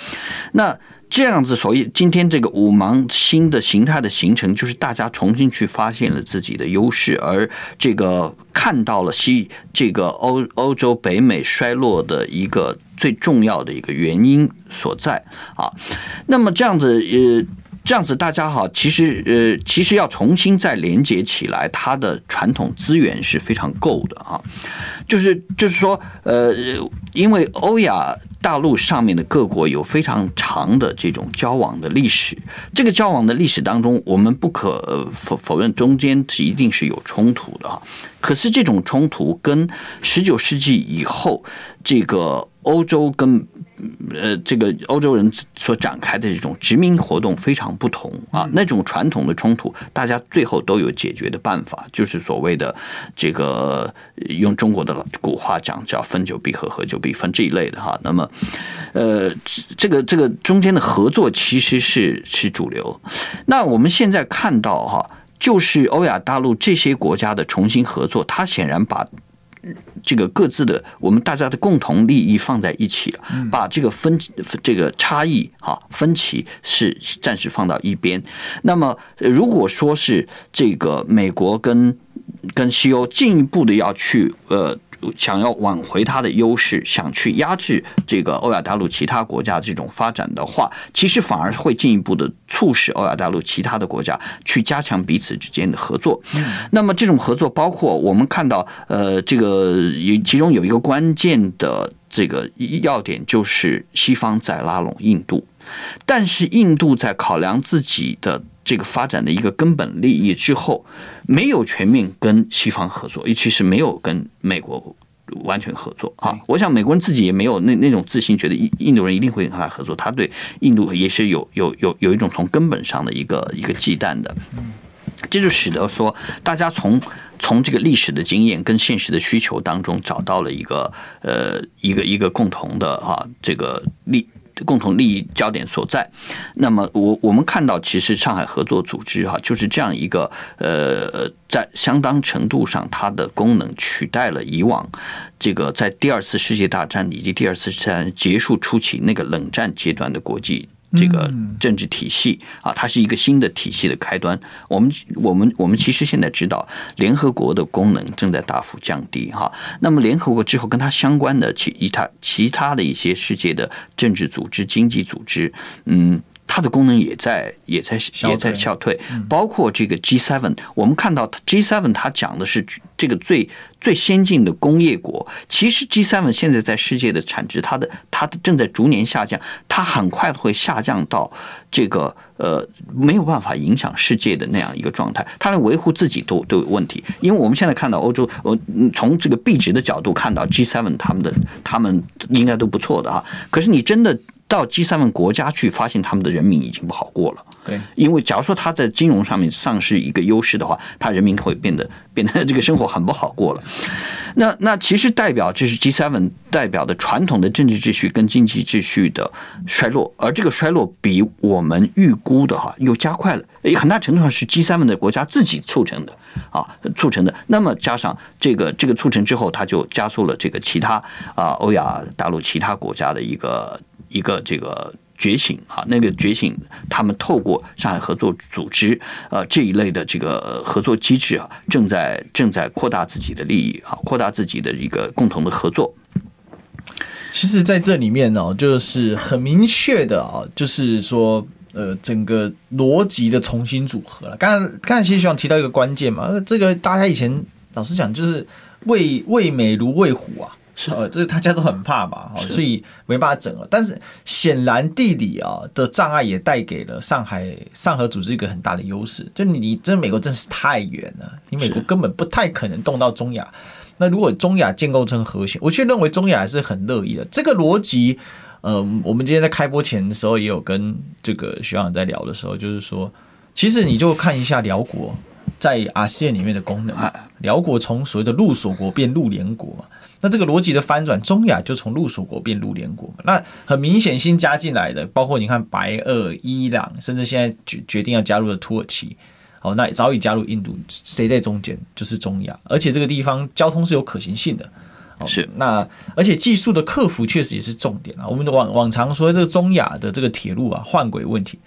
那。这样子，所以今天这个五芒星的形态的形成，就是大家重新去发现了自己的优势，而这个看到了西这个欧欧洲北美衰落的一个最重要的一个原因所在啊。那么这样子，呃，这样子大家哈，其实呃，其实要重新再连接起来，它的传统资源是非常够的啊。就是就是说，呃，因为欧亚。大陆上面的各国有非常长的这种交往的历史，这个交往的历史当中，我们不可否否认中间是一定是有冲突的啊。可是这种冲突跟十九世纪以后这个欧洲跟呃这个欧洲人所展开的这种殖民活动非常不同啊。那种传统的冲突，大家最后都有解决的办法，就是所谓的这个用中国的古话讲叫分久必合，合久必分这一类的哈。那么呃这个这个中间的合作其实是是主流。那我们现在看到哈。就是欧亚大陆这些国家的重新合作，它显然把这个各自的我们大家的共同利益放在一起了，把这个分这个差异哈分歧是暂时放到一边。那么如果说是这个美国跟跟西欧进一步的要去呃。想要挽回它的优势，想去压制这个欧亚大陆其他国家这种发展的话，其实反而会进一步的促使欧亚大陆其他的国家去加强彼此之间的合作。那么这种合作包括我们看到，呃，这个有其中有一个关键的这个要点，就是西方在拉拢印度，但是印度在考量自己的这个发展的一个根本利益之后，没有全面跟西方合作，尤其是没有跟美国完全合作啊！我想美国人自己也没有那那种自信，觉得印印度人一定会跟他合作。他对印度也是有有有有一种从根本上的一个一个忌惮的。这就使得说，大家从从这个历史的经验跟现实的需求当中找到了一个呃一个一个共同的啊这个利。共同利益焦点所在，那么我我们看到，其实上海合作组织哈就是这样一个呃，在相当程度上，它的功能取代了以往这个在第二次世界大战以及第二次世界大战结束初期那个冷战阶段的国际。这个政治体系啊，它是一个新的体系的开端。我们我们我们其实现在知道，联合国的功能正在大幅降低哈。那么联合国之后，跟它相关的其一它其他的一些世界的政治组织、经济组织，嗯。它的功能也在也在也在消退，包括这个 G7，我们看到 G7 它讲的是这个最最先进的工业国，其实 G7 现在在世界的产值，它的它的正在逐年下降，它很快会下降到这个呃没有办法影响世界的那样一个状态，它连维护自己都都有问题，因为我们现在看到欧洲，呃，从这个币值的角度看到 G7 他们的他们应该都不错的哈，可是你真的。到 G7 国家去，发现他们的人民已经不好过了。对，因为假如说他在金融上面丧失一个优势的话，他人民会变得 变得这个生活很不好过了。那那其实代表这是 G7 代表的传统的政治秩序跟经济秩序的衰落，而这个衰落比我们预估的哈又加快了，很大程度上是 G7 的国家自己促成的啊，促成的。那么加上这个这个促成之后，它就加速了这个其他啊欧亚大陆其他国家的一个。一个这个觉醒啊，那个觉醒，他们透过上海合作组织呃这一类的这个合作机制啊，正在正在扩大自己的利益啊，扩大自己的一个共同的合作。其实，在这里面呢，就是很明确的啊，就是说呃，整个逻辑的重新组合了。刚刚刚才其实想提到一个关键嘛，这个大家以前老实讲，就是为为美如为虎啊。是呃，这个大家都很怕嘛，所以没办法整了。但是显然地理啊的障碍也带给了上海上合组织一个很大的优势，就你你这美国真是太远了，你美国根本不太可能动到中亚。那如果中亚建构成核心，我却认为中亚还是很乐意的。这个逻辑，呃，我们今天在开播前的时候也有跟这个徐长在聊的时候，就是说，其实你就看一下辽国在阿 s 里面的功能，辽国从所谓的陆锁国变陆联国嘛，那这个逻辑的翻转，中亚就从陆属国变陆联国嘛。那很明显新加进来的，包括你看白俄、伊朗，甚至现在决决定要加入的土耳其。好，那早已加入印度，谁在中间就是中亚，而且这个地方交通是有可行性的。是，那而且技术的克服确实也是重点啊。我们往往常说这个中亚的这个铁路啊换轨问题，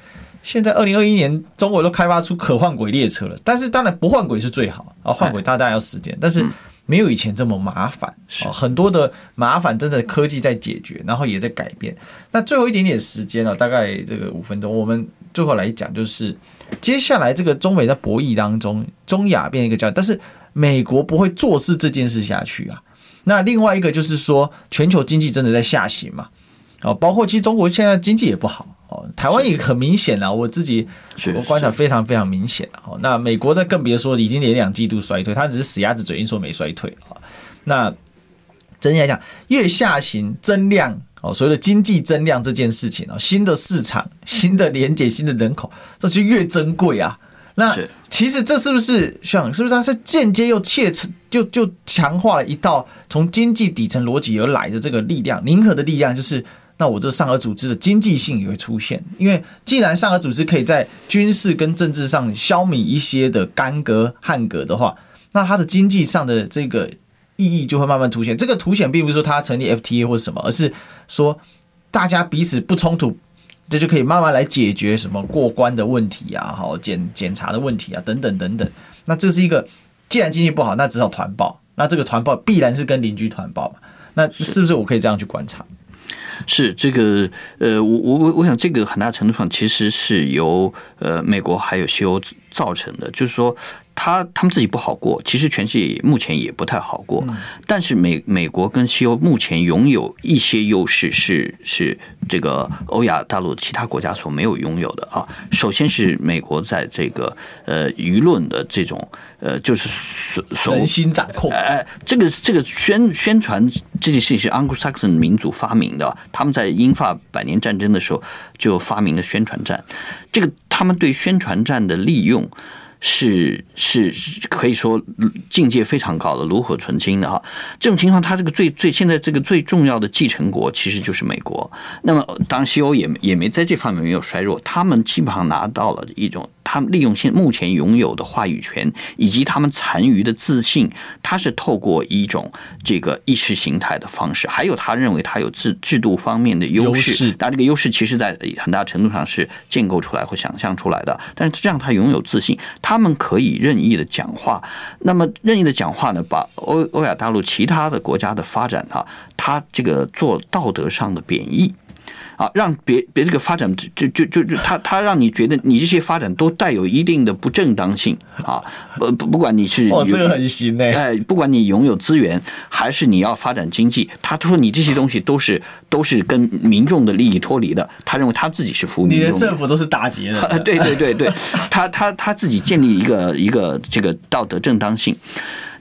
现在二零二一年中国都开发出可换轨列车了，但是当然不换轨是最好啊，换轨大概要时间，但是没有以前这么麻烦。是很多的麻烦真的科技在解决，然后也在改变。那最后一点点时间了，大概这个五分钟，我们最后来讲就是。接下来这个中美在博弈当中，中亚变一个焦点，但是美国不会坐视这件事下去啊。那另外一个就是说，全球经济真的在下行嘛？哦，包括其实中国现在经济也不好哦，台湾也很明显啊，我自己我观察非常非常明显哦。那美国呢更别说已经连两季度衰退，它只是死鸭子嘴硬说没衰退啊。那整体来讲，越下行增量。哦，所谓的经济增量这件事情啊，新的市场、新的连接、新的人口，这就越珍贵啊。那其实这是不是像，是不是它是间接又切成，就就强化了一道从经济底层逻辑而来的这个力量，宁可的力量，就是那我这上合组织的经济性也会出现。因为既然上合组织可以在军事跟政治上消弭一些的干戈汉戈的话，那它的经济上的这个。意义就会慢慢凸显。这个凸显并不是说它成立 FTA 或什么，而是说大家彼此不冲突，这就可以慢慢来解决什么过关的问题啊，好检检查的问题啊，等等等等。那这是一个，既然经济不好，那只好团报。那这个团报必然是跟邻居团报嘛？那是不是我可以这样去观察？是这个，呃，我我我想这个很大程度上其实是由呃美国还有西欧造成的，就是说。他他们自己不好过，其实全世界目前也不太好过。但是美美国跟西欧目前拥有一些优势，是是这个欧亚大陆其他国家所没有拥有的啊。首先是美国在这个呃舆论的这种呃就是所所人心掌控，哎，这个这个宣宣传这件事情是 Anglo-Saxon 民族发明的，他们在英法百年战争的时候就发明了宣传战。这个他们对宣传战的利用。是是可以说境界非常高的炉火纯青的哈，这种情况，它这个最最现在这个最重要的继承国其实就是美国。那么当西欧也也没在这方面没有衰弱，他们基本上拿到了一种。他们利用现目前拥有的话语权，以及他们残余的自信，他是透过一种这个意识形态的方式，还有他认为他有制制度方面的优势。但这个优势其实在很大程度上是建构出来或想象出来的。但是这样他拥有自信，他们可以任意的讲话。那么任意的讲话呢，把欧欧亚大陆其他的国家的发展啊，他这个做道德上的贬义。啊，让别别这个发展就就就就他他让你觉得你这些发展都带有一定的不正当性啊，不不不管你是哦，这个很行哎，哎，不管你拥有资源还是你要发展经济，他说你这些东西都是都是跟民众的利益脱离的，他认为他自己是服务民众的，你的政府都是打劫的，对对对对，他他他自己建立一个一个这个道德正当性。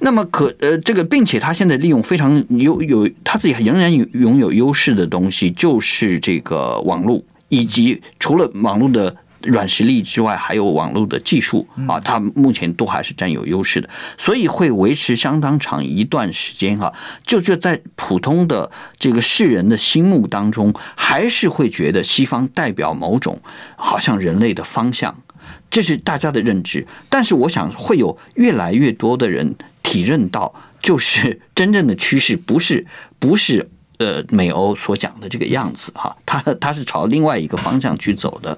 那么可呃，这个并且他现在利用非常有有他自己仍然有拥有优势的东西，就是这个网络，以及除了网络的软实力之外，还有网络的技术啊，他目前都还是占有优势的，所以会维持相当长一段时间哈。就就在普通的这个世人的心目当中，还是会觉得西方代表某种好像人类的方向，这是大家的认知。但是我想会有越来越多的人。体认到，就是 真正的趋势不是不是呃美欧所讲的这个样子哈，它它是朝另外一个方向去走的，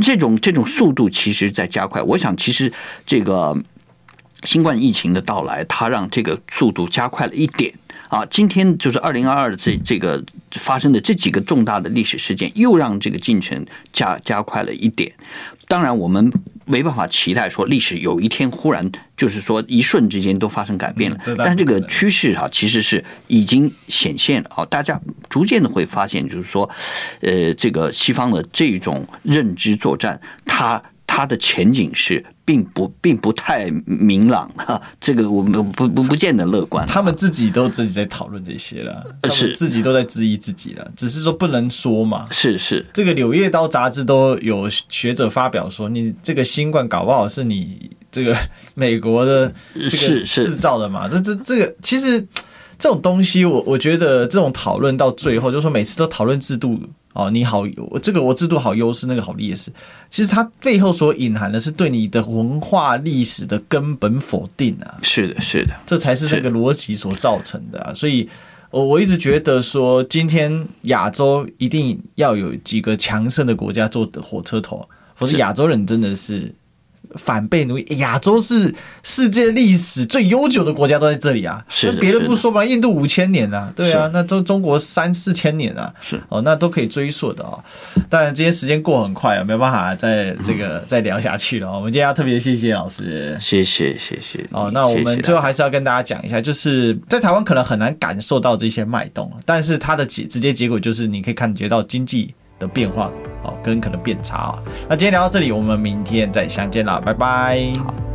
这种这种速度其实在加快。我想其实这个新冠疫情的到来，它让这个速度加快了一点啊。今天就是二零二二这这个发生的这几个重大的历史事件，又让这个进程加加快了一点。当然，我们没办法期待说历史有一天忽然就是说一瞬之间都发生改变了，但这个趋势啊，其实是已经显现了啊。大家逐渐的会发现，就是说，呃，这个西方的这种认知作战，它。它的前景是并不并不太明朗哈，这个我们不不不见得乐观。他们自己都自己在讨论这些了，是自己都在质疑自己了，只是说不能说嘛。是是，这个《柳叶刀》杂志都有学者发表说，你这个新冠搞不好是你这个美国的这个制造的嘛？这这这个其实这种东西，我我觉得这种讨论到最后，就是说每次都讨论制度。哦，你好，我这个我制度好优势，那个好劣势，其实它背后所隐含的是对你的文化历史的根本否定啊！是的，是的，这才是这个逻辑所造成的啊！所以，我我一直觉得说，今天亚洲一定要有几个强盛的国家做的火车头，否则亚洲人真的是。反被奴役，亚洲是世界历史最悠久的国家，都在这里啊。是别的不说吧，印度五千年啊，对啊，那中中国三四千年啊，是哦，那都可以追溯的啊。当然，今天时间过很快啊，没有办法再这个、嗯、再聊下去了。我们今天要特别谢谢老师，谢谢谢谢。哦，那我们最后还是要跟大家讲一下，就是在台湾可能很难感受到这些脉动，但是它的结直接结果就是你可以感觉到经济的变化。哦，跟可能变差啊。那今天聊到这里，我们明天再相见啦，拜拜。